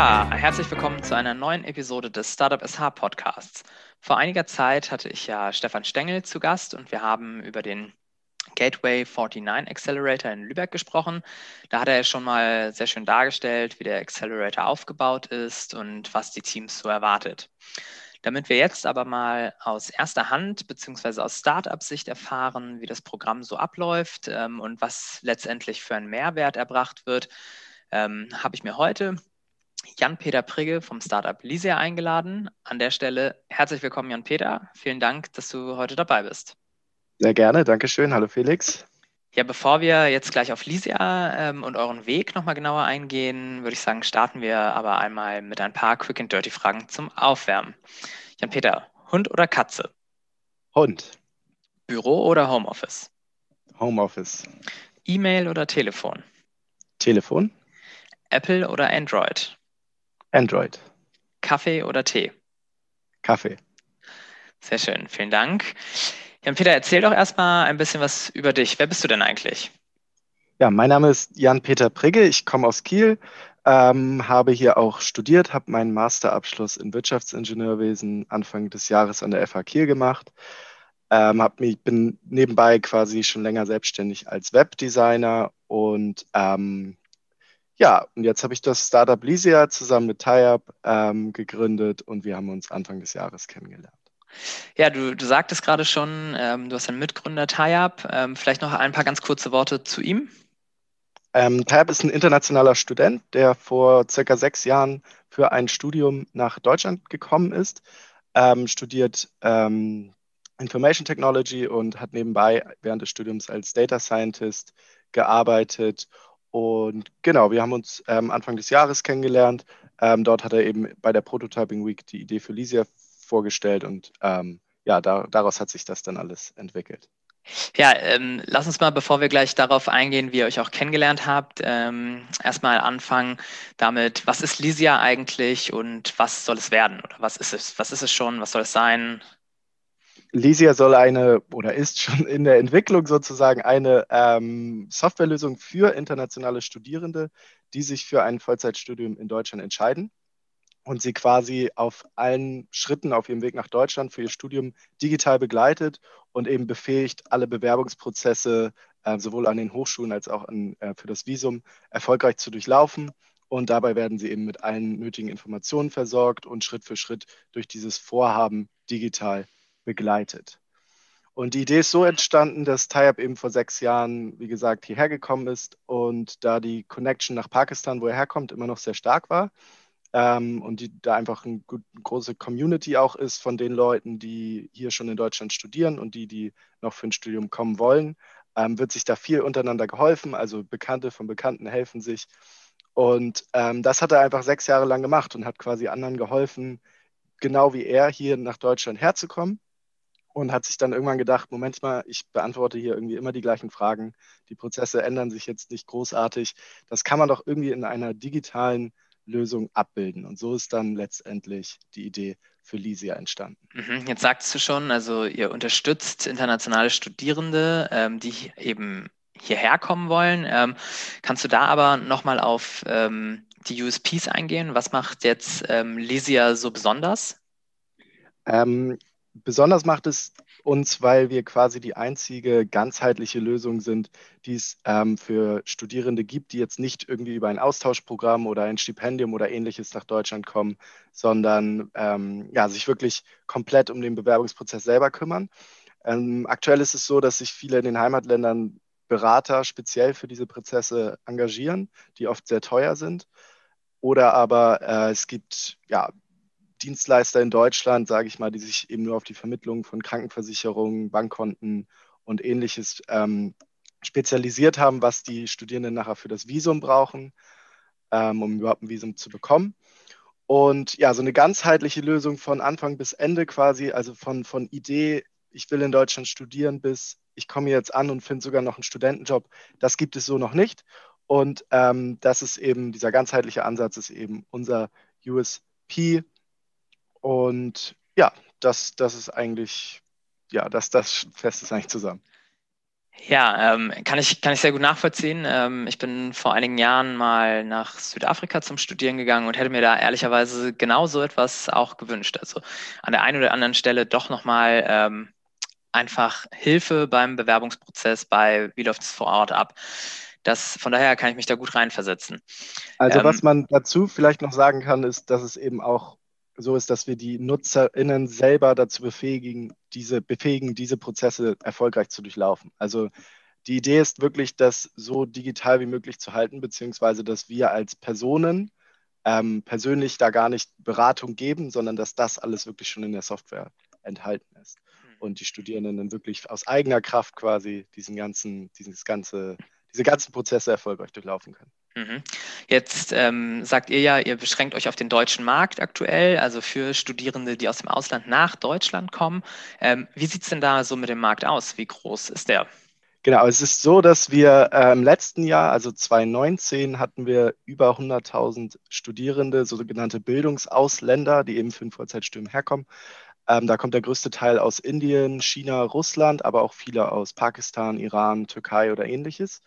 Ja, herzlich willkommen zu einer neuen Episode des Startup SH Podcasts. Vor einiger Zeit hatte ich ja Stefan Stengel zu Gast und wir haben über den Gateway 49 Accelerator in Lübeck gesprochen. Da hat er schon mal sehr schön dargestellt, wie der Accelerator aufgebaut ist und was die Teams so erwartet. Damit wir jetzt aber mal aus erster Hand bzw. aus Startup-Sicht erfahren, wie das Programm so abläuft ähm, und was letztendlich für einen Mehrwert erbracht wird, ähm, habe ich mir heute Jan-Peter Prigge vom Startup Lysia eingeladen. An der Stelle herzlich willkommen, Jan-Peter. Vielen Dank, dass du heute dabei bist. Sehr gerne, Dankeschön. Hallo Felix. Ja, bevor wir jetzt gleich auf Lysia ähm, und euren Weg nochmal genauer eingehen, würde ich sagen, starten wir aber einmal mit ein paar Quick and Dirty Fragen zum Aufwärmen. Jan-Peter, Hund oder Katze? Hund. Büro oder Homeoffice? Homeoffice. E-Mail oder Telefon? Telefon. Apple oder Android? Android. Kaffee oder Tee? Kaffee. Sehr schön, vielen Dank. Jan-Peter, erzähl doch erstmal ein bisschen was über dich. Wer bist du denn eigentlich? Ja, mein Name ist Jan-Peter Prigge. Ich komme aus Kiel, ähm, habe hier auch studiert, habe meinen Masterabschluss in Wirtschaftsingenieurwesen Anfang des Jahres an der FH Kiel gemacht. Ähm, hab mich, bin nebenbei quasi schon länger selbstständig als Webdesigner und ähm, ja, und jetzt habe ich das Startup Lysia zusammen mit TiUp ähm, gegründet und wir haben uns Anfang des Jahres kennengelernt. Ja, du, du sagtest gerade schon, ähm, du hast einen Mitgründer TiUp. Ähm, vielleicht noch ein paar ganz kurze Worte zu ihm. Ähm, TiUp ist ein internationaler Student, der vor circa sechs Jahren für ein Studium nach Deutschland gekommen ist, ähm, studiert ähm, Information Technology und hat nebenbei während des Studiums als Data Scientist gearbeitet und genau, wir haben uns ähm, Anfang des Jahres kennengelernt. Ähm, dort hat er eben bei der Prototyping Week die Idee für Lysia vorgestellt und ähm, ja, da, daraus hat sich das dann alles entwickelt. Ja, ähm, lass uns mal, bevor wir gleich darauf eingehen, wie ihr euch auch kennengelernt habt, ähm, erstmal anfangen damit, was ist Lysia eigentlich und was soll es werden? Oder was ist es? Was ist es schon? Was soll es sein? Lysia soll eine oder ist schon in der Entwicklung sozusagen eine ähm, Softwarelösung für internationale Studierende, die sich für ein Vollzeitstudium in Deutschland entscheiden und sie quasi auf allen Schritten auf ihrem Weg nach Deutschland für ihr Studium digital begleitet und eben befähigt, alle Bewerbungsprozesse äh, sowohl an den Hochschulen als auch an, äh, für das Visum erfolgreich zu durchlaufen. Und dabei werden sie eben mit allen nötigen Informationen versorgt und Schritt für Schritt durch dieses Vorhaben digital begleitet. Und die Idee ist so entstanden, dass Tayyab eben vor sechs Jahren, wie gesagt, hierher gekommen ist und da die Connection nach Pakistan, wo er herkommt, immer noch sehr stark war. Ähm, und die, da einfach eine, gut, große Community auch ist von den Leuten, die hier schon in Deutschland studieren und die, die noch für ein Studium kommen wollen, ähm, wird sich da viel untereinander geholfen. Also Bekannte von Bekannten helfen sich. Und ähm, das hat er einfach sechs Jahre lang gemacht und hat quasi anderen geholfen, genau wie er hier nach Deutschland herzukommen und hat sich dann irgendwann gedacht, Moment mal, ich beantworte hier irgendwie immer die gleichen Fragen. Die Prozesse ändern sich jetzt nicht großartig. Das kann man doch irgendwie in einer digitalen Lösung abbilden. Und so ist dann letztendlich die Idee für Lysia entstanden. Mhm, jetzt sagst du schon, also ihr unterstützt internationale Studierende, ähm, die eben hierher kommen wollen. Ähm, kannst du da aber nochmal auf ähm, die USPs eingehen? Was macht jetzt Lysia so besonders? Ähm, besonders macht es uns, weil wir quasi die einzige ganzheitliche Lösung sind, die es ähm, für Studierende gibt, die jetzt nicht irgendwie über ein Austauschprogramm oder ein Stipendium oder ähnliches nach Deutschland kommen, sondern ähm, ja, sich wirklich komplett um den Bewerbungsprozess selber kümmern. Ähm, aktuell ist es so, dass sich viele in den Heimatländern Berater speziell für diese Prozesse engagieren, die oft sehr teuer sind. Oder aber äh, es gibt ja Dienstleister in Deutschland, sage ich mal, die sich eben nur auf die Vermittlung von Krankenversicherungen, Bankkonten und ähnliches ähm, spezialisiert haben, was die Studierenden nachher für das Visum brauchen, ähm, um überhaupt ein Visum zu bekommen. Und ja, so eine ganzheitliche Lösung von Anfang bis Ende quasi, also von, von Idee, ich will in Deutschland studieren, bis ich komme jetzt an und finde sogar noch einen Studentenjob, das gibt es so noch nicht. Und ähm, das ist eben, dieser ganzheitliche Ansatz ist eben unser USP, und ja, das, das ist eigentlich, ja, das, das fest ist eigentlich zusammen. Ja, ähm, kann, ich, kann ich sehr gut nachvollziehen. Ähm, ich bin vor einigen Jahren mal nach Südafrika zum Studieren gegangen und hätte mir da ehrlicherweise genau so etwas auch gewünscht. Also an der einen oder anderen Stelle doch nochmal ähm, einfach Hilfe beim Bewerbungsprozess bei, wie läuft es vor Ort ab. Das, von daher kann ich mich da gut reinversetzen. Also ähm, was man dazu vielleicht noch sagen kann, ist, dass es eben auch so ist, dass wir die NutzerInnen selber dazu befähigen, diese, befähigen, diese Prozesse erfolgreich zu durchlaufen. Also die Idee ist wirklich, das so digital wie möglich zu halten, beziehungsweise dass wir als Personen ähm, persönlich da gar nicht Beratung geben, sondern dass das alles wirklich schon in der Software enthalten ist. Hm. Und die Studierenden dann wirklich aus eigener Kraft quasi diesen ganzen, dieses ganze, diese ganzen Prozesse erfolgreich durchlaufen können. Mhm. Jetzt ähm, sagt ihr ja, ihr beschränkt euch auf den deutschen Markt aktuell, also für Studierende, die aus dem Ausland nach Deutschland kommen. Ähm, wie sieht es denn da so mit dem Markt aus? Wie groß ist der? Genau, es ist so, dass wir äh, im letzten Jahr, also 2019, hatten wir über 100.000 Studierende, sogenannte Bildungsausländer, die eben für ein Vollzeitstudium herkommen. Ähm, da kommt der größte Teil aus Indien, China, Russland, aber auch viele aus Pakistan, Iran, Türkei oder ähnliches.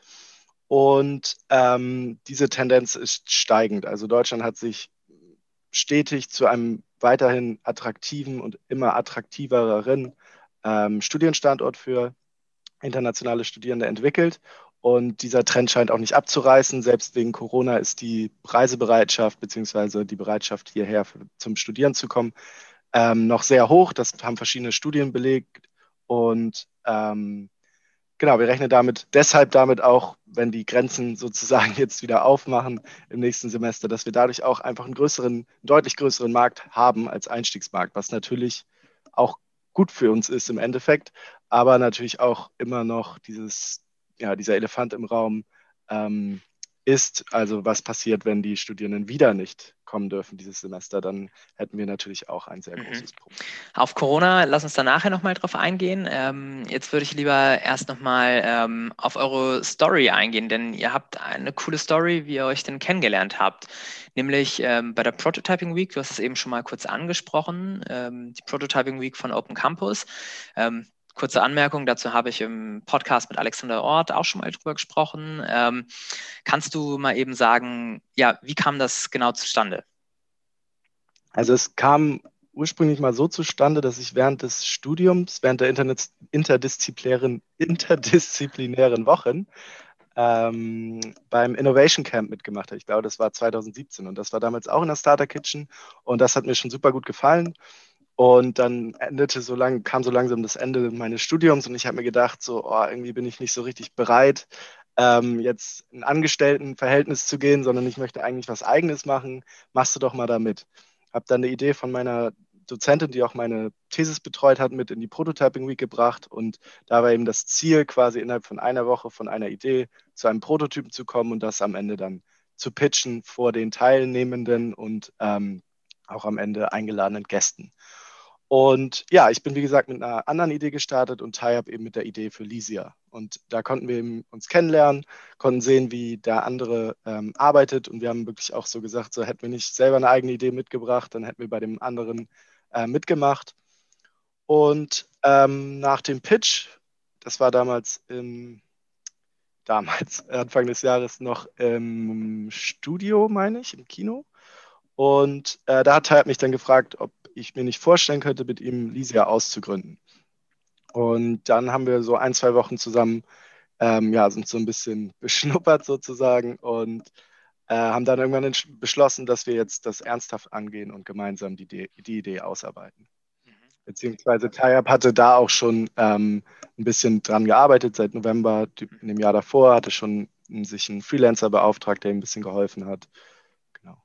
Und ähm, diese Tendenz ist steigend. Also Deutschland hat sich stetig zu einem weiterhin attraktiven und immer attraktiveren ähm, Studienstandort für internationale Studierende entwickelt. Und dieser Trend scheint auch nicht abzureißen. Selbst wegen Corona ist die Reisebereitschaft bzw. die Bereitschaft, hierher für, zum Studieren zu kommen, ähm, noch sehr hoch. Das haben verschiedene Studien belegt. Und ähm, genau, wir rechnen damit deshalb damit auch, wenn die Grenzen sozusagen jetzt wieder aufmachen im nächsten Semester, dass wir dadurch auch einfach einen größeren, deutlich größeren Markt haben als Einstiegsmarkt, was natürlich auch gut für uns ist im Endeffekt, aber natürlich auch immer noch dieses, ja, dieser Elefant im Raum ähm, ist, also was passiert, wenn die Studierenden wieder nicht kommen dürfen dieses Semester, dann hätten wir natürlich auch ein sehr mhm. großes Problem. Auf Corona, lass uns da nachher nochmal drauf eingehen. Ähm, jetzt würde ich lieber erst nochmal ähm, auf eure Story eingehen, denn ihr habt eine coole Story, wie ihr euch denn kennengelernt habt. Nämlich ähm, bei der Prototyping Week, du hast es eben schon mal kurz angesprochen, ähm, die Prototyping Week von Open Campus. Kurze Anmerkung, dazu habe ich im Podcast mit Alexander Ort auch schon mal drüber gesprochen. Ähm, kannst du mal eben sagen, ja, wie kam das genau zustande? Also es kam ursprünglich mal so zustande, dass ich während des Studiums, während der interdisziplinären, interdisziplinären Wochen ähm, beim Innovation Camp mitgemacht habe. Ich glaube, das war 2017 und das war damals auch in der Starter Kitchen und das hat mir schon super gut gefallen. Und dann endete so lang, kam so langsam das Ende meines Studiums und ich habe mir gedacht, so, oh, irgendwie bin ich nicht so richtig bereit, ähm, jetzt ein Angestelltenverhältnis zu gehen, sondern ich möchte eigentlich was Eigenes machen. Machst du doch mal damit. Habe dann eine Idee von meiner Dozentin, die auch meine Thesis betreut hat, mit in die Prototyping Week gebracht und da war eben das Ziel, quasi innerhalb von einer Woche von einer Idee zu einem Prototypen zu kommen und das am Ende dann zu pitchen vor den Teilnehmenden und ähm, auch am Ende eingeladenen Gästen. Und ja, ich bin wie gesagt mit einer anderen Idee gestartet und Ty eben mit der Idee für Lysia. Und da konnten wir uns kennenlernen, konnten sehen, wie der andere ähm, arbeitet. Und wir haben wirklich auch so gesagt, so hätten wir nicht selber eine eigene Idee mitgebracht, dann hätten wir bei dem anderen äh, mitgemacht. Und ähm, nach dem Pitch, das war damals im, damals, Anfang des Jahres noch im Studio, meine ich, im Kino. Und äh, da hat Ty mich dann gefragt, ob ich mir nicht vorstellen könnte, mit ihm Lysia auszugründen. Und dann haben wir so ein, zwei Wochen zusammen, ähm, ja, sind so ein bisschen beschnuppert sozusagen und äh, haben dann irgendwann beschlossen, dass wir jetzt das ernsthaft angehen und gemeinsam die, die, die Idee ausarbeiten. Mhm. Beziehungsweise Tayab hatte da auch schon ähm, ein bisschen dran gearbeitet seit November in dem Jahr davor, hatte schon sich einen Freelancer beauftragt, der ihm ein bisschen geholfen hat. Genau.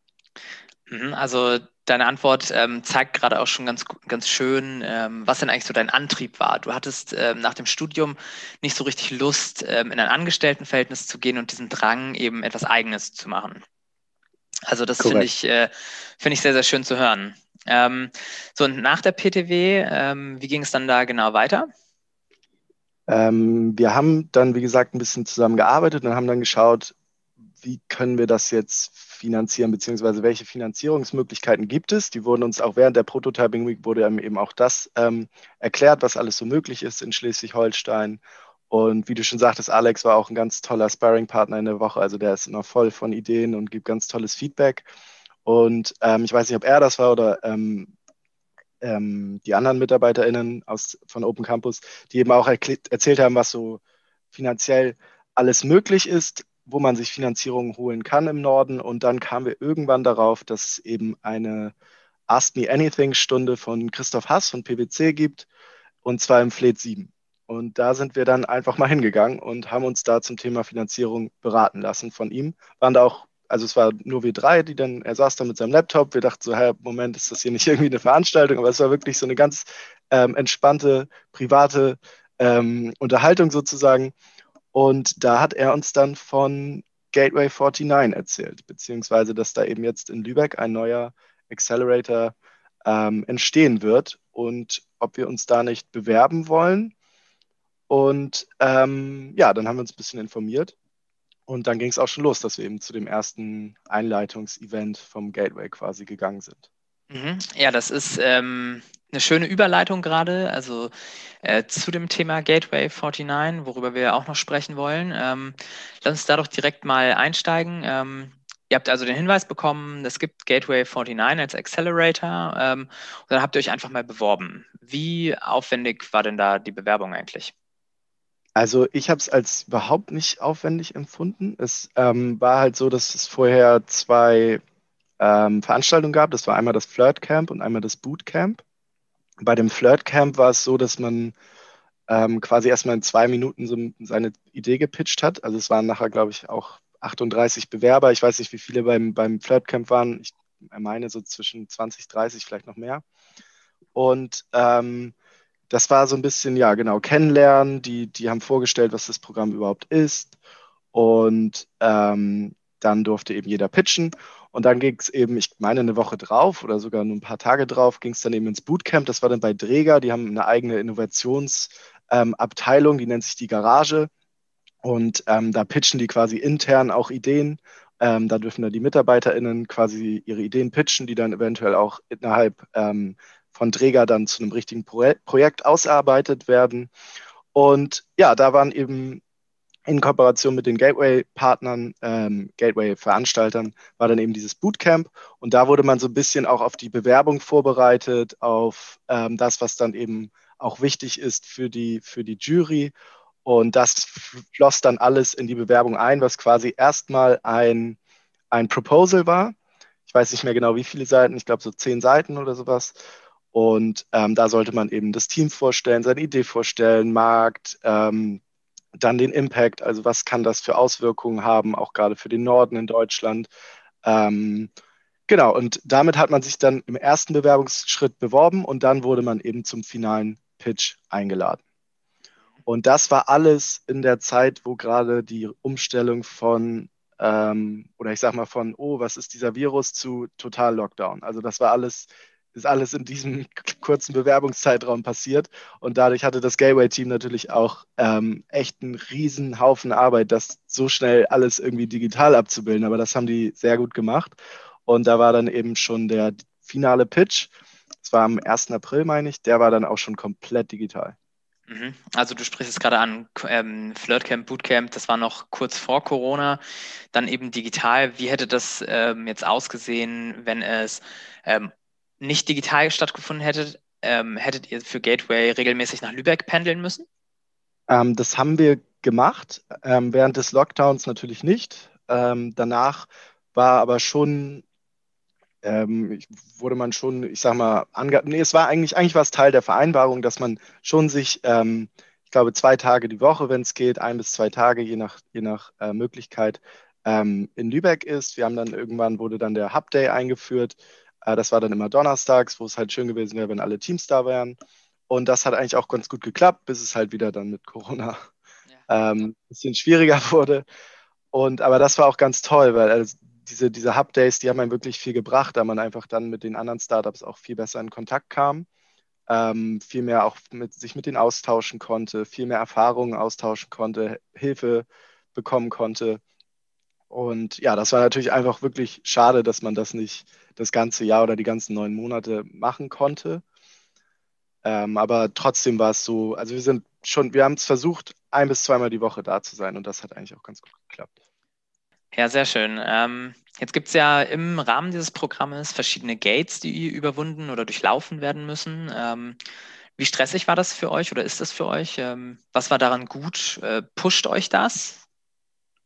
Mhm, also deine Antwort ähm, zeigt gerade auch schon ganz, ganz schön, ähm, was denn eigentlich so dein Antrieb war. Du hattest ähm, nach dem Studium nicht so richtig Lust, ähm, in ein Angestelltenverhältnis zu gehen und diesen Drang, eben etwas Eigenes zu machen. Also das finde ich, äh, find ich sehr, sehr schön zu hören. Ähm, so, und nach der PTW, ähm, wie ging es dann da genau weiter? wir haben dann, wie gesagt, ein bisschen zusammengearbeitet und haben dann geschaut, wie können wir das jetzt finanzieren, beziehungsweise welche Finanzierungsmöglichkeiten gibt es. Die wurden uns auch während der Prototyping Week wurde eben auch das ähm, erklärt, was alles so möglich ist in Schleswig-Holstein. Und wie du schon sagtest, Alex war auch ein ganz toller Sparring-Partner in der Woche. Also der ist immer voll von Ideen und gibt ganz tolles Feedback. Und ähm, ich weiß nicht, ob er das war oder ähm, ähm, die anderen MitarbeiterInnen aus, von Open Campus, die eben auch erzählt haben, was so finanziell alles möglich ist, wo man sich Finanzierung holen kann im Norden. Und dann kamen wir irgendwann darauf, dass es eben eine Ask Me Anything Stunde von Christoph Hass von PwC gibt, und zwar im Fleet 7. Und da sind wir dann einfach mal hingegangen und haben uns da zum Thema Finanzierung beraten lassen von ihm. Waren da auch, also es war nur wir drei, die dann, er saß da mit seinem Laptop. Wir dachten so, hey, Moment, ist das hier nicht irgendwie eine Veranstaltung? Aber es war wirklich so eine ganz ähm, entspannte, private ähm, Unterhaltung sozusagen. Und da hat er uns dann von Gateway 49 erzählt, beziehungsweise dass da eben jetzt in Lübeck ein neuer Accelerator ähm, entstehen wird und ob wir uns da nicht bewerben wollen. Und ähm, ja, dann haben wir uns ein bisschen informiert. Und dann ging es auch schon los, dass wir eben zu dem ersten Einleitungsevent vom Gateway quasi gegangen sind. Mhm. Ja, das ist ähm, eine schöne Überleitung gerade, also äh, zu dem Thema Gateway 49, worüber wir auch noch sprechen wollen. Ähm, lass uns da doch direkt mal einsteigen. Ähm, ihr habt also den Hinweis bekommen, es gibt Gateway 49 als Accelerator ähm, und dann habt ihr euch einfach mal beworben. Wie aufwendig war denn da die Bewerbung eigentlich? Also ich habe es als überhaupt nicht aufwendig empfunden. Es ähm, war halt so, dass es vorher zwei ähm, Veranstaltungen gab. Das war einmal das Flirt Camp und einmal das Boot Camp. Bei dem Flirt Camp war es so, dass man ähm, quasi erstmal in zwei Minuten so seine Idee gepitcht hat. Also es waren nachher, glaube ich, auch 38 Bewerber. Ich weiß nicht, wie viele beim, beim Flirt Camp waren. Ich meine so zwischen 20, 30, vielleicht noch mehr. Und ähm, das war so ein bisschen, ja, genau, kennenlernen. Die, die haben vorgestellt, was das Programm überhaupt ist. Und ähm, dann durfte eben jeder pitchen. Und dann ging es eben, ich meine, eine Woche drauf oder sogar nur ein paar Tage drauf, ging es dann eben ins Bootcamp. Das war dann bei Dräger. Die haben eine eigene Innovationsabteilung, ähm, die nennt sich die Garage. Und ähm, da pitchen die quasi intern auch Ideen. Ähm, da dürfen dann die MitarbeiterInnen quasi ihre Ideen pitchen, die dann eventuell auch innerhalb ähm, von Träger dann zu einem richtigen Pro Projekt ausarbeitet werden. Und ja, da waren eben in Kooperation mit den Gateway-Partnern, ähm, Gateway-Veranstaltern, war dann eben dieses Bootcamp. Und da wurde man so ein bisschen auch auf die Bewerbung vorbereitet, auf ähm, das, was dann eben auch wichtig ist für die, für die Jury. Und das floss dann alles in die Bewerbung ein, was quasi erstmal ein, ein Proposal war. Ich weiß nicht mehr genau, wie viele Seiten, ich glaube so zehn Seiten oder sowas. Und ähm, da sollte man eben das Team vorstellen, seine Idee vorstellen, Markt, ähm, dann den Impact, also was kann das für Auswirkungen haben, auch gerade für den Norden in Deutschland. Ähm, genau, und damit hat man sich dann im ersten Bewerbungsschritt beworben und dann wurde man eben zum finalen Pitch eingeladen. Und das war alles in der Zeit, wo gerade die Umstellung von, ähm, oder ich sag mal von, oh, was ist dieser Virus zu total Lockdown. Also das war alles ist alles in diesem kurzen Bewerbungszeitraum passiert. Und dadurch hatte das Gateway-Team natürlich auch ähm, echt einen riesen Haufen Arbeit, das so schnell alles irgendwie digital abzubilden. Aber das haben die sehr gut gemacht. Und da war dann eben schon der finale Pitch. Das war am 1. April, meine ich. Der war dann auch schon komplett digital. Mhm. Also du sprichst es gerade an, ähm, Flirtcamp, Bootcamp, das war noch kurz vor Corona, dann eben digital. Wie hätte das ähm, jetzt ausgesehen, wenn es ähm, nicht digital stattgefunden hätte, ähm, hättet ihr für Gateway regelmäßig nach Lübeck pendeln müssen? Ähm, das haben wir gemacht, ähm, während des Lockdowns natürlich nicht. Ähm, danach war aber schon, ähm, wurde man schon, ich sag mal, ange nee, es war eigentlich, eigentlich war es Teil der Vereinbarung, dass man schon sich, ähm, ich glaube, zwei Tage die Woche, wenn es geht, ein bis zwei Tage, je nach, je nach äh, Möglichkeit, in Lübeck ist. Wir haben dann irgendwann wurde dann der Hub Day eingeführt, das war dann immer donnerstags, wo es halt schön gewesen wäre, wenn alle Teams da wären. Und das hat eigentlich auch ganz gut geklappt, bis es halt wieder dann mit Corona ja. ähm, ein bisschen schwieriger wurde. Und aber das war auch ganz toll, weil also diese, diese Hub Days, die haben einem wirklich viel gebracht, da man einfach dann mit den anderen Startups auch viel besser in Kontakt kam, ähm, viel mehr auch mit, sich mit denen austauschen konnte, viel mehr Erfahrungen austauschen konnte, Hilfe bekommen konnte. Und ja, das war natürlich einfach wirklich schade, dass man das nicht das ganze Jahr oder die ganzen neun Monate machen konnte. Ähm, aber trotzdem war es so, also wir sind schon, wir haben es versucht, ein bis zweimal die Woche da zu sein und das hat eigentlich auch ganz gut geklappt. Ja, sehr schön. Ähm, jetzt gibt es ja im Rahmen dieses Programmes verschiedene Gates, die überwunden oder durchlaufen werden müssen. Ähm, wie stressig war das für euch oder ist das für euch? Ähm, was war daran gut? Äh, pusht euch das?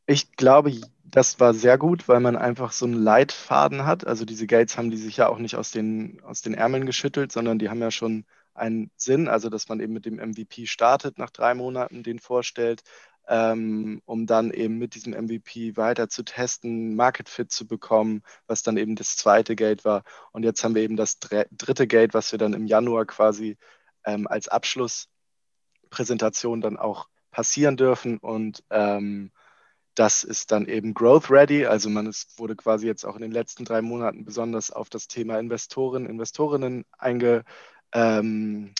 Ich glaube, das war sehr gut, weil man einfach so einen Leitfaden hat. Also diese Gates haben die sich ja auch nicht aus den, aus den Ärmeln geschüttelt, sondern die haben ja schon einen Sinn, also dass man eben mit dem MVP startet, nach drei Monaten den vorstellt, ähm, um dann eben mit diesem MVP weiter zu testen, Market Fit zu bekommen, was dann eben das zweite Gate war. Und jetzt haben wir eben das dritte Gate, was wir dann im Januar quasi ähm, als Abschlusspräsentation dann auch passieren dürfen. Und ähm, das ist dann eben Growth Ready. Also man ist, wurde quasi jetzt auch in den letzten drei Monaten besonders auf das Thema Investoren, Investorinnen einge, ähm,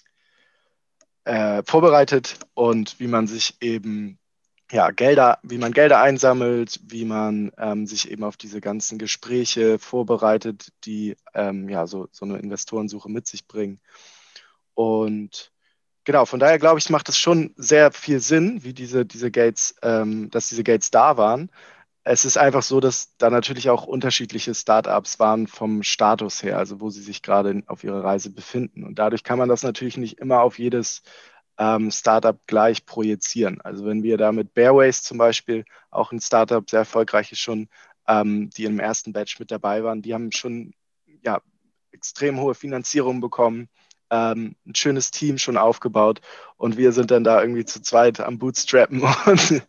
äh, vorbereitet und wie man sich eben ja, Gelder, wie man Gelder einsammelt, wie man ähm, sich eben auf diese ganzen Gespräche vorbereitet, die ähm, ja so, so eine Investorensuche mit sich bringen. Und genau, von daher glaube ich, macht es schon sehr viel Sinn, wie diese, diese Gates, ähm, dass diese Gates da waren. Es ist einfach so, dass da natürlich auch unterschiedliche Startups waren vom Status her, also wo sie sich gerade auf ihrer Reise befinden. Und dadurch kann man das natürlich nicht immer auf jedes ähm, Startup gleich projizieren. Also wenn wir da mit Bearways zum Beispiel, auch ein Startup, sehr erfolgreiches schon, ähm, die im ersten Batch mit dabei waren, die haben schon ja, extrem hohe Finanzierung bekommen, ähm, ein schönes Team schon aufgebaut und wir sind dann da irgendwie zu zweit am Bootstrappen und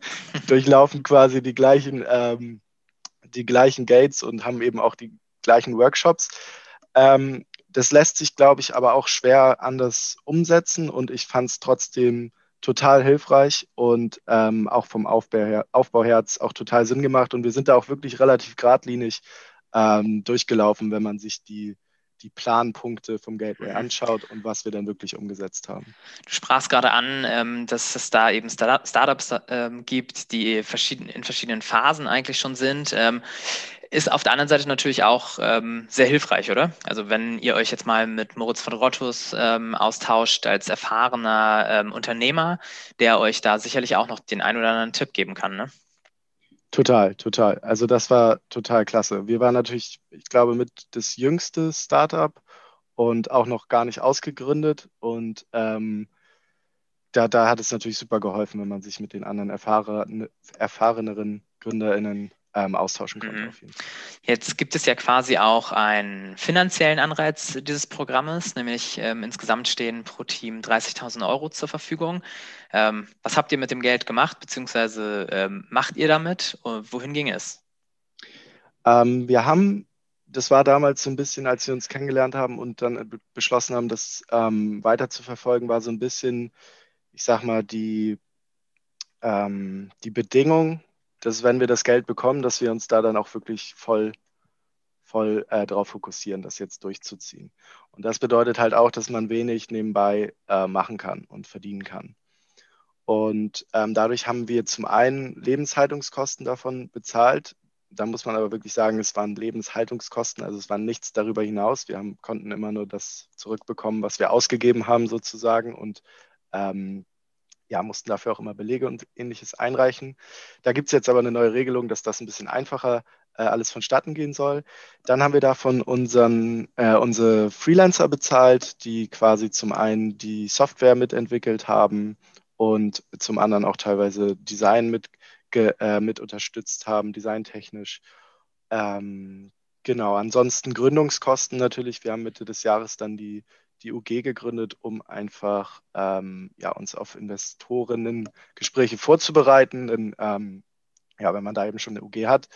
durchlaufen quasi die gleichen, ähm, die gleichen Gates und haben eben auch die gleichen Workshops. Ähm, das lässt sich, glaube ich, aber auch schwer anders umsetzen und ich fand es trotzdem total hilfreich und ähm, auch vom Aufbau her, Aufbau her auch total Sinn gemacht und wir sind da auch wirklich relativ geradlinig ähm, durchgelaufen, wenn man sich die die Planpunkte vom Gateway mhm. anschaut und was wir dann wirklich umgesetzt haben. Du sprachst gerade an, ähm, dass es da eben Startups ähm, gibt, die in verschiedenen Phasen eigentlich schon sind. Ähm, ist auf der anderen Seite natürlich auch sehr hilfreich, oder? Also wenn ihr euch jetzt mal mit Moritz von Rottus austauscht als erfahrener Unternehmer, der euch da sicherlich auch noch den einen oder anderen Tipp geben kann, ne? Total, total. Also das war total klasse. Wir waren natürlich, ich glaube, mit das jüngste Startup und auch noch gar nicht ausgegründet. Und ähm, da, da hat es natürlich super geholfen, wenn man sich mit den anderen erfahren, erfahreneren GründerInnen ähm, austauschen konnte. Mhm. Jetzt gibt es ja quasi auch einen finanziellen Anreiz dieses Programmes, nämlich ähm, insgesamt stehen pro Team 30.000 Euro zur Verfügung. Ähm, was habt ihr mit dem Geld gemacht, beziehungsweise ähm, macht ihr damit? wohin ging es? Ähm, wir haben, das war damals so ein bisschen, als wir uns kennengelernt haben und dann beschlossen haben, das ähm, weiter zu verfolgen, war so ein bisschen, ich sag mal, die, die Bedingung, dass wenn wir das Geld bekommen, dass wir uns da dann auch wirklich voll, voll äh, darauf fokussieren, das jetzt durchzuziehen. Und das bedeutet halt auch, dass man wenig nebenbei äh, machen kann und verdienen kann. Und ähm, dadurch haben wir zum einen Lebenshaltungskosten davon bezahlt. Da muss man aber wirklich sagen, es waren Lebenshaltungskosten, also es war nichts darüber hinaus. Wir haben, konnten immer nur das zurückbekommen, was wir ausgegeben haben sozusagen. Und ähm, ja, mussten dafür auch immer Belege und ähnliches einreichen. Da gibt es jetzt aber eine neue Regelung, dass das ein bisschen einfacher äh, alles vonstatten gehen soll. Dann haben wir davon unseren, äh, unsere Freelancer bezahlt, die quasi zum einen die Software mitentwickelt haben und zum anderen auch teilweise Design mit, äh, mit unterstützt haben, designtechnisch. Ähm, genau, ansonsten Gründungskosten natürlich. Wir haben Mitte des Jahres dann die die UG gegründet, um einfach ähm, ja, uns auf Investorinnen-Gespräche vorzubereiten. Denn ähm, ja, wenn man da eben schon eine UG hat,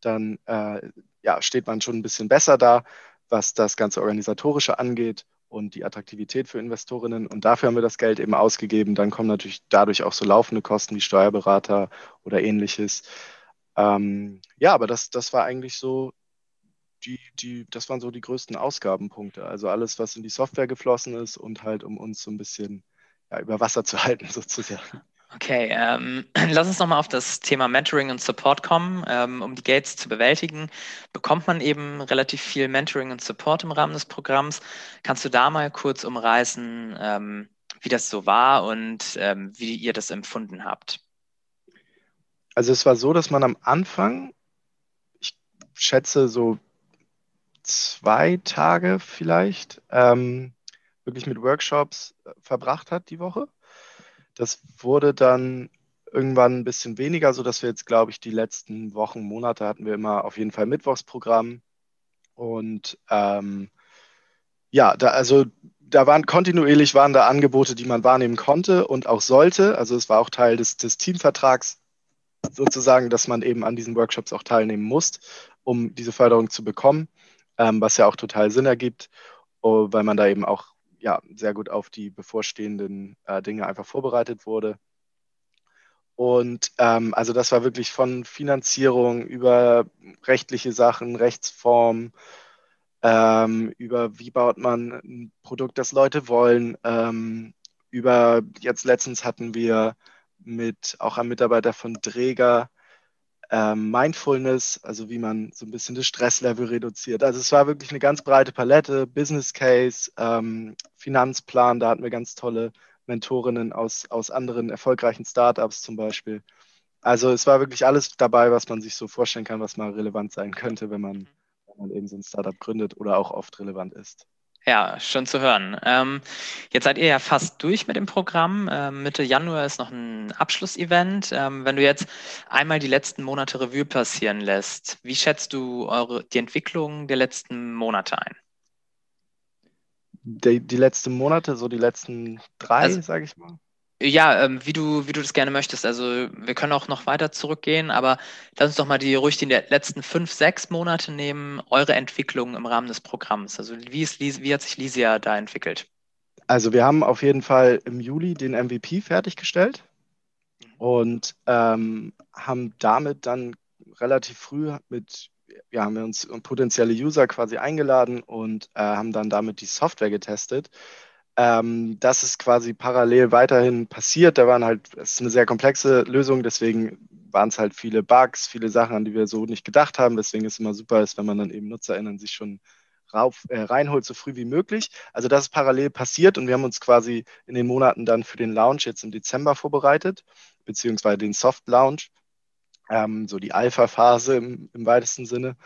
dann äh, ja, steht man schon ein bisschen besser da, was das ganze Organisatorische angeht und die Attraktivität für Investorinnen. Und dafür haben wir das Geld eben ausgegeben. Dann kommen natürlich dadurch auch so laufende Kosten wie Steuerberater oder ähnliches. Ähm, ja, aber das, das war eigentlich so die, die, das waren so die größten Ausgabenpunkte. Also alles, was in die Software geflossen ist und halt, um uns so ein bisschen ja, über Wasser zu halten, sozusagen. Okay, ähm, lass uns nochmal auf das Thema Mentoring und Support kommen. Ähm, um die Gates zu bewältigen, bekommt man eben relativ viel Mentoring und Support im Rahmen des Programms. Kannst du da mal kurz umreißen, ähm, wie das so war und ähm, wie ihr das empfunden habt. Also es war so, dass man am Anfang, ich schätze so zwei Tage vielleicht, ähm, wirklich mit Workshops äh, verbracht hat die Woche. Das wurde dann irgendwann ein bisschen weniger, sodass wir jetzt, glaube ich, die letzten Wochen, Monate hatten wir immer auf jeden Fall Mittwochsprogramm. Und ähm, ja, da, also da waren kontinuierlich waren da Angebote, die man wahrnehmen konnte und auch sollte. Also es war auch Teil des, des Teamvertrags sozusagen, dass man eben an diesen Workshops auch teilnehmen muss, um diese Förderung zu bekommen, ähm, was ja auch total Sinn ergibt, oh, weil man da eben auch ja, sehr gut auf die bevorstehenden äh, Dinge einfach vorbereitet wurde. Und ähm, also das war wirklich von Finanzierung über rechtliche Sachen, Rechtsform, ähm, über wie baut man ein Produkt, das Leute wollen, ähm, über jetzt letztens hatten wir mit auch einem Mitarbeiter von Dräger ähm, Mindfulness, also wie man so ein bisschen das Stresslevel reduziert. Also es war wirklich eine ganz breite Palette, Business Case, ähm, Finanzplan, da hatten wir ganz tolle Mentorinnen aus, aus anderen erfolgreichen Startups zum Beispiel. Also es war wirklich alles dabei, was man sich so vorstellen kann, was mal relevant sein könnte, wenn man, wenn man eben so ein Startup gründet oder auch oft relevant ist. Ja, schön zu hören. Ähm, jetzt seid ihr ja fast durch mit dem Programm. Ähm, Mitte Januar ist noch ein Abschlussevent. Ähm, wenn du jetzt einmal die letzten Monate Revue passieren lässt, wie schätzt du eure, die Entwicklung der letzten Monate ein? Die, die letzten Monate, so die letzten drei, also, sage ich mal. Ja, ähm, wie, du, wie du das gerne möchtest. Also wir können auch noch weiter zurückgehen, aber lass uns doch mal die ruhig die letzten fünf, sechs Monate nehmen, eure Entwicklung im Rahmen des Programms. Also wie, ist, wie hat sich Lysia da entwickelt? Also wir haben auf jeden Fall im Juli den MVP fertiggestellt und ähm, haben damit dann relativ früh mit, ja, haben wir uns potenzielle User quasi eingeladen und äh, haben dann damit die Software getestet ähm, das ist quasi parallel weiterhin passiert. Da waren halt, es ist eine sehr komplexe Lösung, deswegen waren es halt viele Bugs, viele Sachen, an die wir so nicht gedacht haben. Deswegen ist es immer super, ist, wenn man dann eben NutzerInnen sich schon rauf, äh, reinholt, so früh wie möglich. Also das ist parallel passiert und wir haben uns quasi in den Monaten dann für den Launch jetzt im Dezember vorbereitet, beziehungsweise den Soft Launch, ähm, so die Alpha-Phase im, im weitesten Sinne.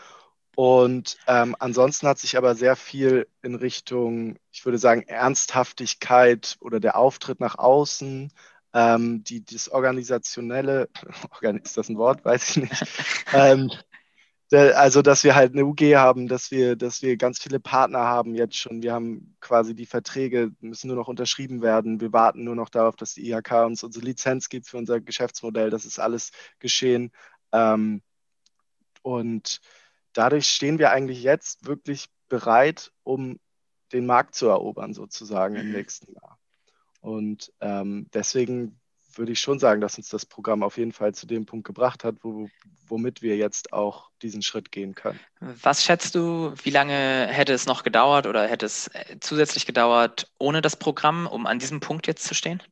Und ähm, ansonsten hat sich aber sehr viel in Richtung, ich würde sagen, Ernsthaftigkeit oder der Auftritt nach außen, ähm, die, das Organisationelle, ist das ein Wort? Weiß ich nicht. ähm, also, dass wir halt eine UG haben, dass wir, dass wir ganz viele Partner haben jetzt schon. Wir haben quasi die Verträge, müssen nur noch unterschrieben werden. Wir warten nur noch darauf, dass die IHK uns unsere Lizenz gibt für unser Geschäftsmodell. Das ist alles geschehen. Ähm, und dadurch stehen wir eigentlich jetzt wirklich bereit, um den Markt zu erobern, sozusagen im mhm. nächsten Jahr. Und ähm, deswegen würde ich schon sagen, dass uns das Programm auf jeden Fall zu dem Punkt gebracht hat, wo, womit wir jetzt auch diesen Schritt gehen können. Was schätzt du, wie lange hätte es noch gedauert oder hätte es äh, zusätzlich gedauert ohne das Programm, um an diesem Punkt jetzt zu stehen?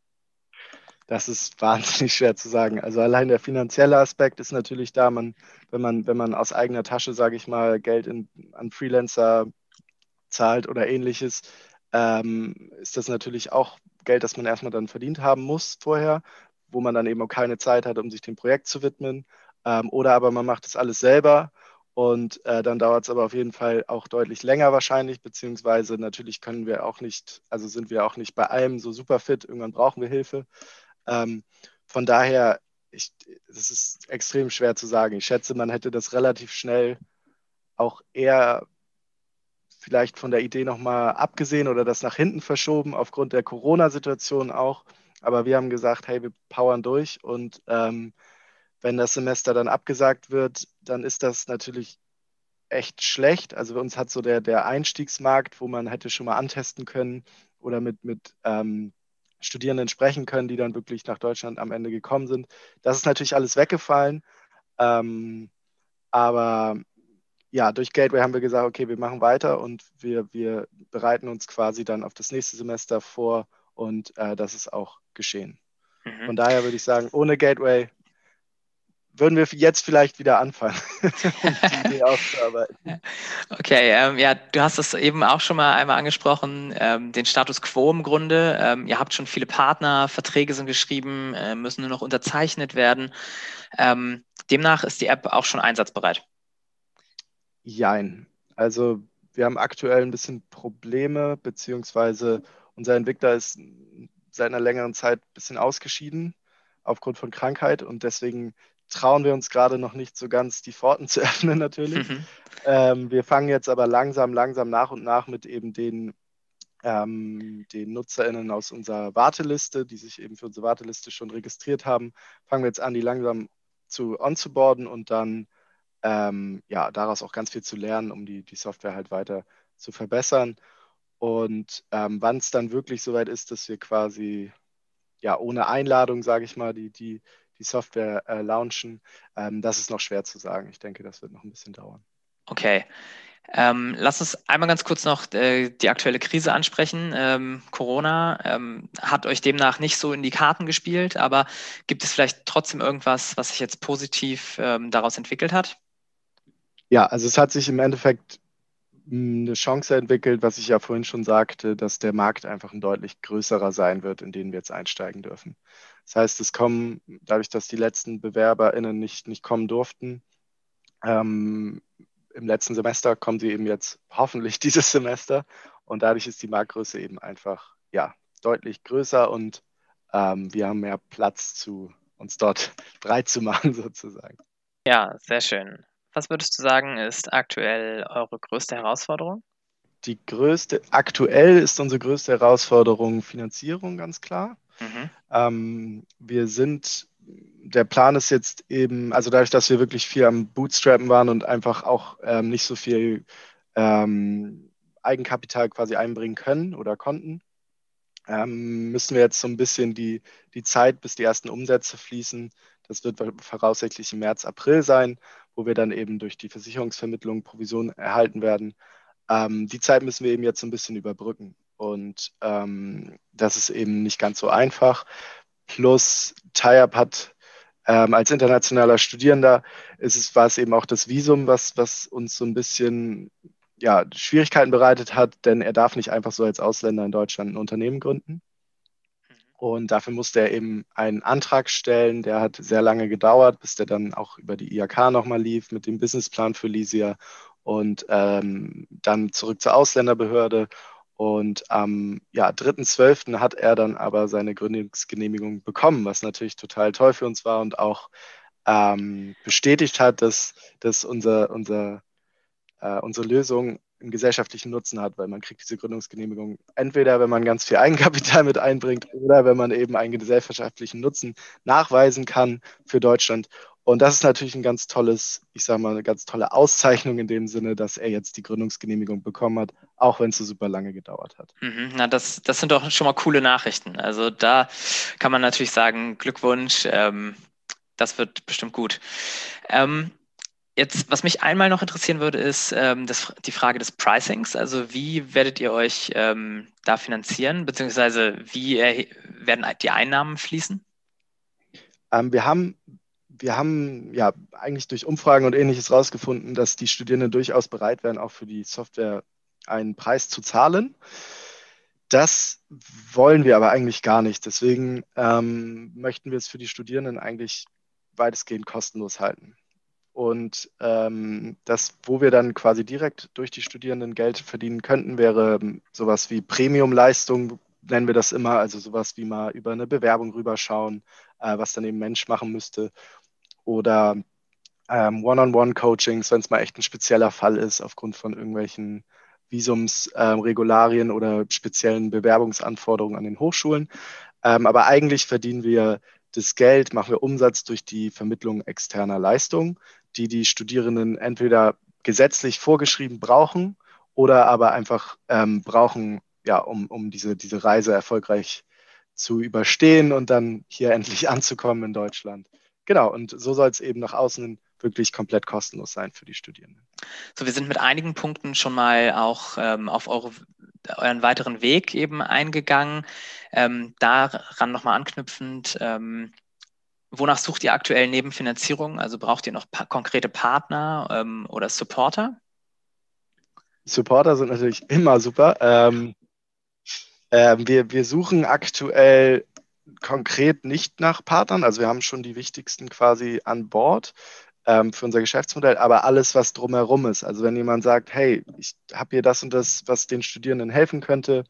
Das ist wahnsinnig schwer zu sagen. Also allein der finanzielle Aspekt ist natürlich da. Man, wenn man, wenn man aus eigener Tasche, sage ich mal, Geld in, an Freelancer zahlt oder ähnliches, ähm, ist das natürlich auch Geld, das man erstmal dann verdient haben muss vorher, wo man dann eben auch keine Zeit hat, um sich dem Projekt zu widmen. Ähm, oder aber man macht das alles selber und äh, dann dauert es aber auf jeden Fall auch deutlich länger wahrscheinlich, beziehungsweise natürlich können wir auch nicht, also sind wir auch nicht bei allem so super fit. Irgendwann brauchen wir Hilfe. Ähm, von daher, ich, das ist extrem schwer zu sagen. Ich schätze, man hätte das relativ schnell auch eher vielleicht von der Idee nochmal abgesehen oder das nach hinten verschoben, aufgrund der Corona-Situation auch. Aber wir haben gesagt, hey, wir powern durch und ähm, wenn das Semester dann abgesagt wird, dann ist das natürlich echt schlecht. Also uns hat so der, der Einstiegsmarkt, wo man hätte schon mal antesten können oder mit, mit ähm, Studierenden sprechen können, die dann wirklich nach Deutschland am Ende gekommen sind. Das ist natürlich alles weggefallen. Ähm, aber ja, durch Gateway haben wir gesagt, okay, wir machen weiter und wir, wir bereiten uns quasi dann auf das nächste Semester vor und äh, das ist auch geschehen. Mhm. Von daher würde ich sagen, ohne Gateway würden wir jetzt vielleicht wieder anfangen, um die Idee aufzuarbeiten. Okay, ähm, ja, du hast es eben auch schon mal einmal angesprochen, ähm, den Status quo im Grunde. Ähm, ihr habt schon viele Partner, Verträge sind geschrieben, äh, müssen nur noch unterzeichnet werden. Ähm, demnach ist die App auch schon einsatzbereit. Jein. Also wir haben aktuell ein bisschen Probleme, beziehungsweise unser Entwickler ist seit einer längeren Zeit ein bisschen ausgeschieden aufgrund von Krankheit und deswegen trauen wir uns gerade noch nicht so ganz, die Pforten zu öffnen natürlich. Mhm. Ähm, wir fangen jetzt aber langsam, langsam nach und nach mit eben den, ähm, den NutzerInnen aus unserer Warteliste, die sich eben für unsere Warteliste schon registriert haben, fangen wir jetzt an, die langsam zu onzuboarden und dann ähm, ja, daraus auch ganz viel zu lernen, um die, die Software halt weiter zu verbessern. Und ähm, wann es dann wirklich soweit ist, dass wir quasi ja ohne Einladung, sage ich mal, die, die, die Software äh, launchen, ähm, das ist noch schwer zu sagen. Ich denke, das wird noch ein bisschen dauern. Okay. Ähm, lass uns einmal ganz kurz noch äh, die aktuelle Krise ansprechen. Ähm, Corona ähm, hat euch demnach nicht so in die Karten gespielt, aber gibt es vielleicht trotzdem irgendwas, was sich jetzt positiv ähm, daraus entwickelt hat? Ja, also es hat sich im Endeffekt hm, eine Chance entwickelt, was ich ja vorhin schon sagte, dass der Markt einfach ein deutlich größerer sein wird, in den wir jetzt einsteigen dürfen. Das heißt, es kommen, dadurch, dass die letzten BewerberInnen nicht, nicht kommen durften, ähm, im letzten Semester kommen sie eben jetzt hoffentlich dieses Semester und dadurch ist die Marktgröße eben einfach ja, deutlich größer und ähm, wir haben mehr Platz zu uns dort breit zu machen sozusagen. Ja, sehr schön. Was würdest du sagen, ist aktuell eure größte Herausforderung? Die größte, aktuell ist unsere größte Herausforderung Finanzierung, ganz klar. Mhm. Ähm, wir sind, der Plan ist jetzt eben, also dadurch, dass wir wirklich viel am Bootstrappen waren und einfach auch ähm, nicht so viel ähm, Eigenkapital quasi einbringen können oder konnten, ähm, müssen wir jetzt so ein bisschen die, die Zeit, bis die ersten Umsätze fließen. Das wird voraussichtlich im März, April sein wo wir dann eben durch die Versicherungsvermittlung Provision erhalten werden. Ähm, die Zeit müssen wir eben jetzt so ein bisschen überbrücken. Und ähm, das ist eben nicht ganz so einfach. Plus, TIAP hat ähm, als internationaler Studierender ist es, war es eben auch das Visum, was, was uns so ein bisschen ja, Schwierigkeiten bereitet hat, denn er darf nicht einfach so als Ausländer in Deutschland ein Unternehmen gründen. Und dafür musste er eben einen Antrag stellen, der hat sehr lange gedauert, bis der dann auch über die IHK nochmal lief mit dem Businessplan für Lysia und ähm, dann zurück zur Ausländerbehörde. Und am ja, 3.12. hat er dann aber seine Gründungsgenehmigung bekommen, was natürlich total toll für uns war und auch ähm, bestätigt hat, dass, dass unser, unser, äh, unsere Lösung einen gesellschaftlichen Nutzen hat, weil man kriegt diese Gründungsgenehmigung entweder, wenn man ganz viel Eigenkapital mit einbringt oder wenn man eben einen gesellschaftlichen Nutzen nachweisen kann für Deutschland. Und das ist natürlich ein ganz tolles, ich sage mal, eine ganz tolle Auszeichnung in dem Sinne, dass er jetzt die Gründungsgenehmigung bekommen hat, auch wenn es so super lange gedauert hat. Mhm, na, das, das sind doch schon mal coole Nachrichten. Also da kann man natürlich sagen, Glückwunsch, ähm, das wird bestimmt gut. Ähm, Jetzt, was mich einmal noch interessieren würde, ist ähm, das, die Frage des Pricings. Also wie werdet ihr euch ähm, da finanzieren, beziehungsweise wie werden die Einnahmen fließen? Ähm, wir haben, wir haben ja eigentlich durch Umfragen und ähnliches herausgefunden, dass die Studierenden durchaus bereit wären, auch für die Software einen Preis zu zahlen. Das wollen wir aber eigentlich gar nicht. Deswegen ähm, möchten wir es für die Studierenden eigentlich weitestgehend kostenlos halten. Und ähm, das, wo wir dann quasi direkt durch die Studierenden Geld verdienen könnten, wäre ähm, sowas wie Premium-Leistung, nennen wir das immer, also sowas wie mal über eine Bewerbung rüberschauen, äh, was dann eben Mensch machen müsste. Oder ähm, One-on-One-Coachings, wenn es mal echt ein spezieller Fall ist, aufgrund von irgendwelchen Visumsregularien ähm, oder speziellen Bewerbungsanforderungen an den Hochschulen. Ähm, aber eigentlich verdienen wir das Geld, machen wir Umsatz durch die Vermittlung externer Leistungen die die Studierenden entweder gesetzlich vorgeschrieben brauchen oder aber einfach ähm, brauchen, ja, um, um diese, diese Reise erfolgreich zu überstehen und dann hier endlich anzukommen in Deutschland. Genau, und so soll es eben nach außen wirklich komplett kostenlos sein für die Studierenden. So, wir sind mit einigen Punkten schon mal auch ähm, auf eure, euren weiteren Weg eben eingegangen. Ähm, daran nochmal anknüpfend, ähm, wonach sucht ihr aktuell neben Finanzierung? Also braucht ihr noch pa konkrete Partner ähm, oder Supporter? Supporter sind natürlich immer super. Ähm, äh, wir, wir suchen aktuell konkret nicht nach Partnern. Also wir haben schon die wichtigsten quasi an Bord ähm, für unser Geschäftsmodell, aber alles, was drumherum ist. Also wenn jemand sagt, hey, ich habe hier das und das, was den Studierenden helfen könnte.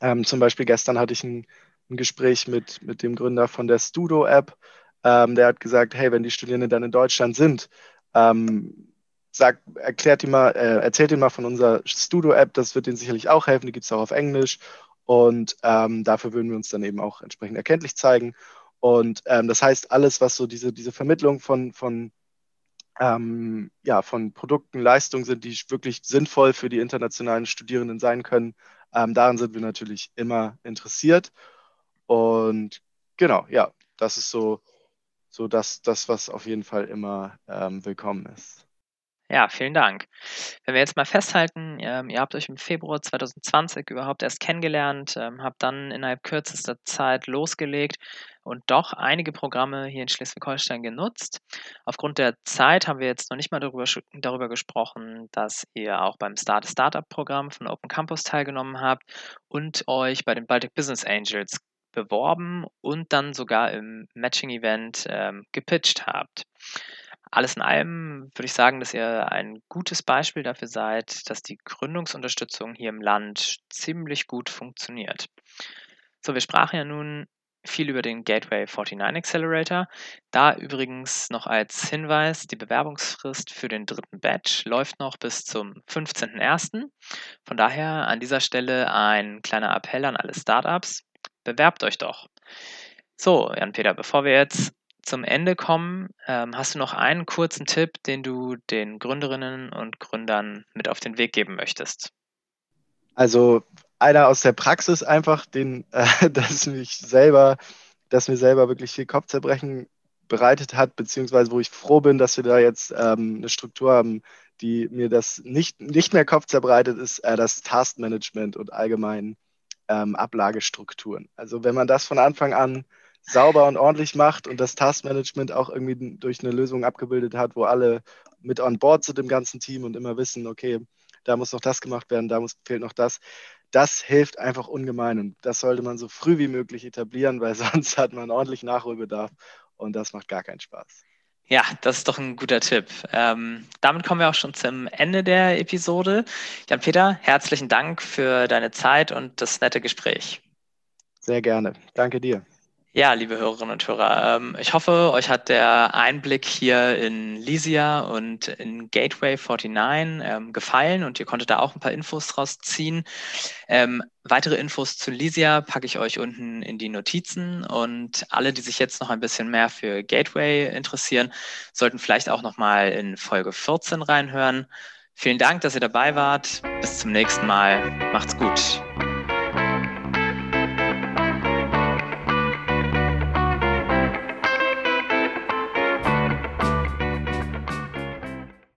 Ähm, zum Beispiel gestern hatte ich ein, ein, Gespräch mit, mit dem Gründer von der Studo-App. Ähm, der hat gesagt, hey, wenn die Studierenden dann in Deutschland sind, ähm, sagt, erklärt ihm mal, äh, erzählt ihm mal von unserer Studio-App, das wird ihnen sicherlich auch helfen, die gibt es auch auf Englisch. Und ähm, dafür würden wir uns dann eben auch entsprechend erkenntlich zeigen. Und ähm, das heißt, alles, was so diese, diese Vermittlung von, von, ähm, ja, von Produkten, Leistungen sind, die wirklich sinnvoll für die internationalen Studierenden sein können, ähm, daran sind wir natürlich immer interessiert. Und genau, ja, das ist so, so das, das was auf jeden Fall immer ähm, willkommen ist. Ja, vielen Dank. Wenn wir jetzt mal festhalten, ähm, ihr habt euch im Februar 2020 überhaupt erst kennengelernt, ähm, habt dann innerhalb kürzester Zeit losgelegt und doch einige Programme hier in Schleswig-Holstein genutzt. Aufgrund der Zeit haben wir jetzt noch nicht mal darüber, darüber gesprochen, dass ihr auch beim Start Startup Programm von Open Campus teilgenommen habt und euch bei den Baltic Business Angels beworben und dann sogar im Matching Event ähm, gepitcht habt. Alles in allem würde ich sagen, dass ihr ein gutes Beispiel dafür seid, dass die Gründungsunterstützung hier im Land ziemlich gut funktioniert. So, wir sprachen ja nun viel über den Gateway 49 Accelerator. Da übrigens noch als Hinweis, die Bewerbungsfrist für den dritten Batch läuft noch bis zum 15.01. Von daher an dieser Stelle ein kleiner Appell an alle Startups. Bewerbt euch doch. So, Jan-Peter, bevor wir jetzt zum Ende kommen, ähm, hast du noch einen kurzen Tipp, den du den Gründerinnen und Gründern mit auf den Weg geben möchtest? Also einer aus der Praxis einfach, den, äh, das mich selber, dass mir selber wirklich viel Kopfzerbrechen bereitet hat, beziehungsweise wo ich froh bin, dass wir da jetzt ähm, eine Struktur haben, die mir das nicht, nicht mehr Kopf zerbreitet, ist äh, das Taskmanagement und allgemein ähm, Ablagestrukturen. Also wenn man das von Anfang an sauber und ordentlich macht und das Taskmanagement auch irgendwie durch eine Lösung abgebildet hat, wo alle mit on board sind im ganzen Team und immer wissen, okay, da muss noch das gemacht werden, da muss, fehlt noch das. Das hilft einfach ungemein und das sollte man so früh wie möglich etablieren, weil sonst hat man ordentlich Nachholbedarf und das macht gar keinen Spaß. Ja, das ist doch ein guter Tipp. Ähm, damit kommen wir auch schon zum Ende der Episode. Jan-Peter, herzlichen Dank für deine Zeit und das nette Gespräch. Sehr gerne. Danke dir. Ja, liebe Hörerinnen und Hörer, ähm, ich hoffe, euch hat der Einblick hier in Lysia und in Gateway 49 ähm, gefallen und ihr konntet da auch ein paar Infos draus ziehen. Ähm, weitere Infos zu Lysia packe ich euch unten in die Notizen und alle, die sich jetzt noch ein bisschen mehr für Gateway interessieren, sollten vielleicht auch noch mal in Folge 14 reinhören. Vielen Dank, dass ihr dabei wart. Bis zum nächsten Mal. Macht's gut.